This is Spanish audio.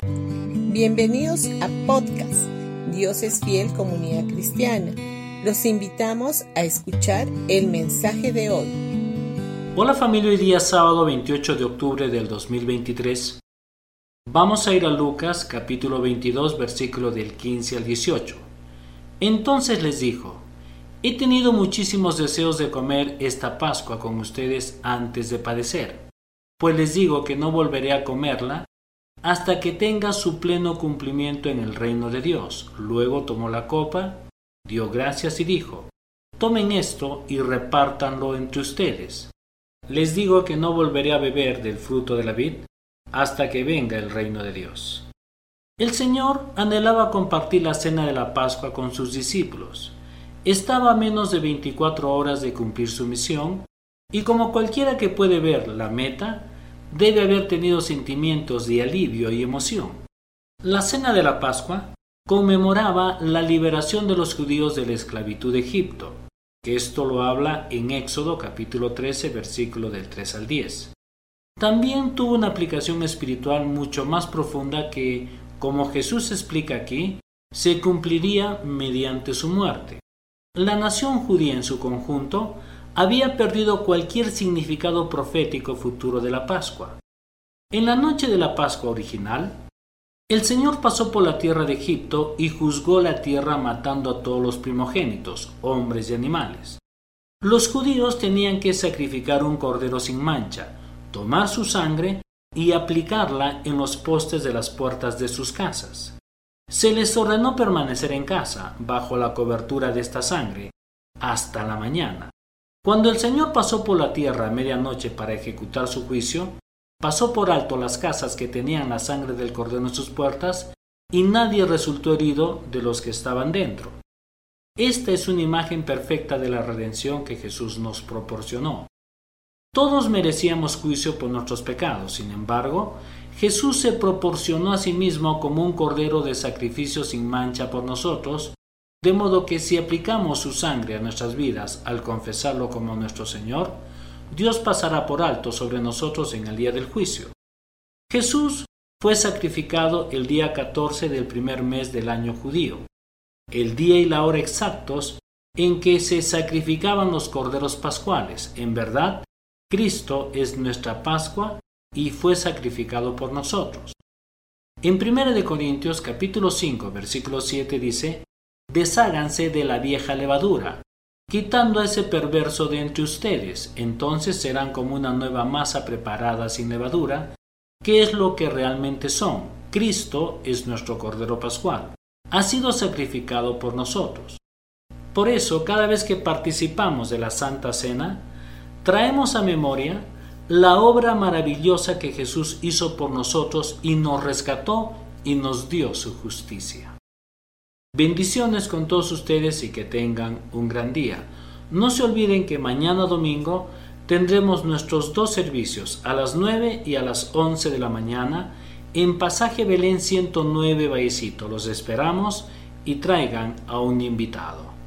Bienvenidos a podcast Dios es fiel comunidad cristiana. Los invitamos a escuchar el mensaje de hoy. Hola familia, hoy día sábado 28 de octubre del 2023. Vamos a ir a Lucas capítulo 22 versículo del 15 al 18. Entonces les dijo, He tenido muchísimos deseos de comer esta Pascua con ustedes antes de padecer, pues les digo que no volveré a comerla hasta que tenga su pleno cumplimiento en el reino de Dios. Luego tomó la copa, dio gracias y dijo, Tomen esto y repártanlo entre ustedes. Les digo que no volveré a beber del fruto de la vid hasta que venga el reino de Dios. El Señor anhelaba compartir la cena de la Pascua con sus discípulos. Estaba a menos de 24 horas de cumplir su misión y como cualquiera que puede ver la meta, debe haber tenido sentimientos de alivio y emoción. La cena de la Pascua conmemoraba la liberación de los judíos de la esclavitud de Egipto, que esto lo habla en Éxodo capítulo 13 versículo del 3 al 10. También tuvo una aplicación espiritual mucho más profunda que, como Jesús explica aquí, se cumpliría mediante su muerte. La nación judía en su conjunto había perdido cualquier significado profético futuro de la Pascua. En la noche de la Pascua original, el Señor pasó por la tierra de Egipto y juzgó la tierra matando a todos los primogénitos, hombres y animales. Los judíos tenían que sacrificar un cordero sin mancha, tomar su sangre y aplicarla en los postes de las puertas de sus casas. Se les ordenó permanecer en casa, bajo la cobertura de esta sangre, hasta la mañana. Cuando el Señor pasó por la tierra a medianoche para ejecutar su juicio, pasó por alto las casas que tenían la sangre del cordero en sus puertas, y nadie resultó herido de los que estaban dentro. Esta es una imagen perfecta de la redención que Jesús nos proporcionó. Todos merecíamos juicio por nuestros pecados, sin embargo, Jesús se proporcionó a sí mismo como un cordero de sacrificio sin mancha por nosotros, de modo que si aplicamos su sangre a nuestras vidas al confesarlo como nuestro Señor, Dios pasará por alto sobre nosotros en el día del juicio. Jesús fue sacrificado el día 14 del primer mes del año judío, el día y la hora exactos en que se sacrificaban los corderos pascuales. En verdad, Cristo es nuestra Pascua y fue sacrificado por nosotros. En 1 Corintios capítulo 5 versículo 7 dice, Desháganse de la vieja levadura, quitando a ese perverso de entre ustedes, entonces serán como una nueva masa preparada sin levadura, que es lo que realmente son. Cristo es nuestro Cordero Pascual. Ha sido sacrificado por nosotros. Por eso, cada vez que participamos de la Santa Cena, traemos a memoria la obra maravillosa que Jesús hizo por nosotros y nos rescató y nos dio su justicia. Bendiciones con todos ustedes y que tengan un gran día. No se olviden que mañana domingo tendremos nuestros dos servicios a las 9 y a las 11 de la mañana en Pasaje Belén 109 Vallecito. Los esperamos y traigan a un invitado.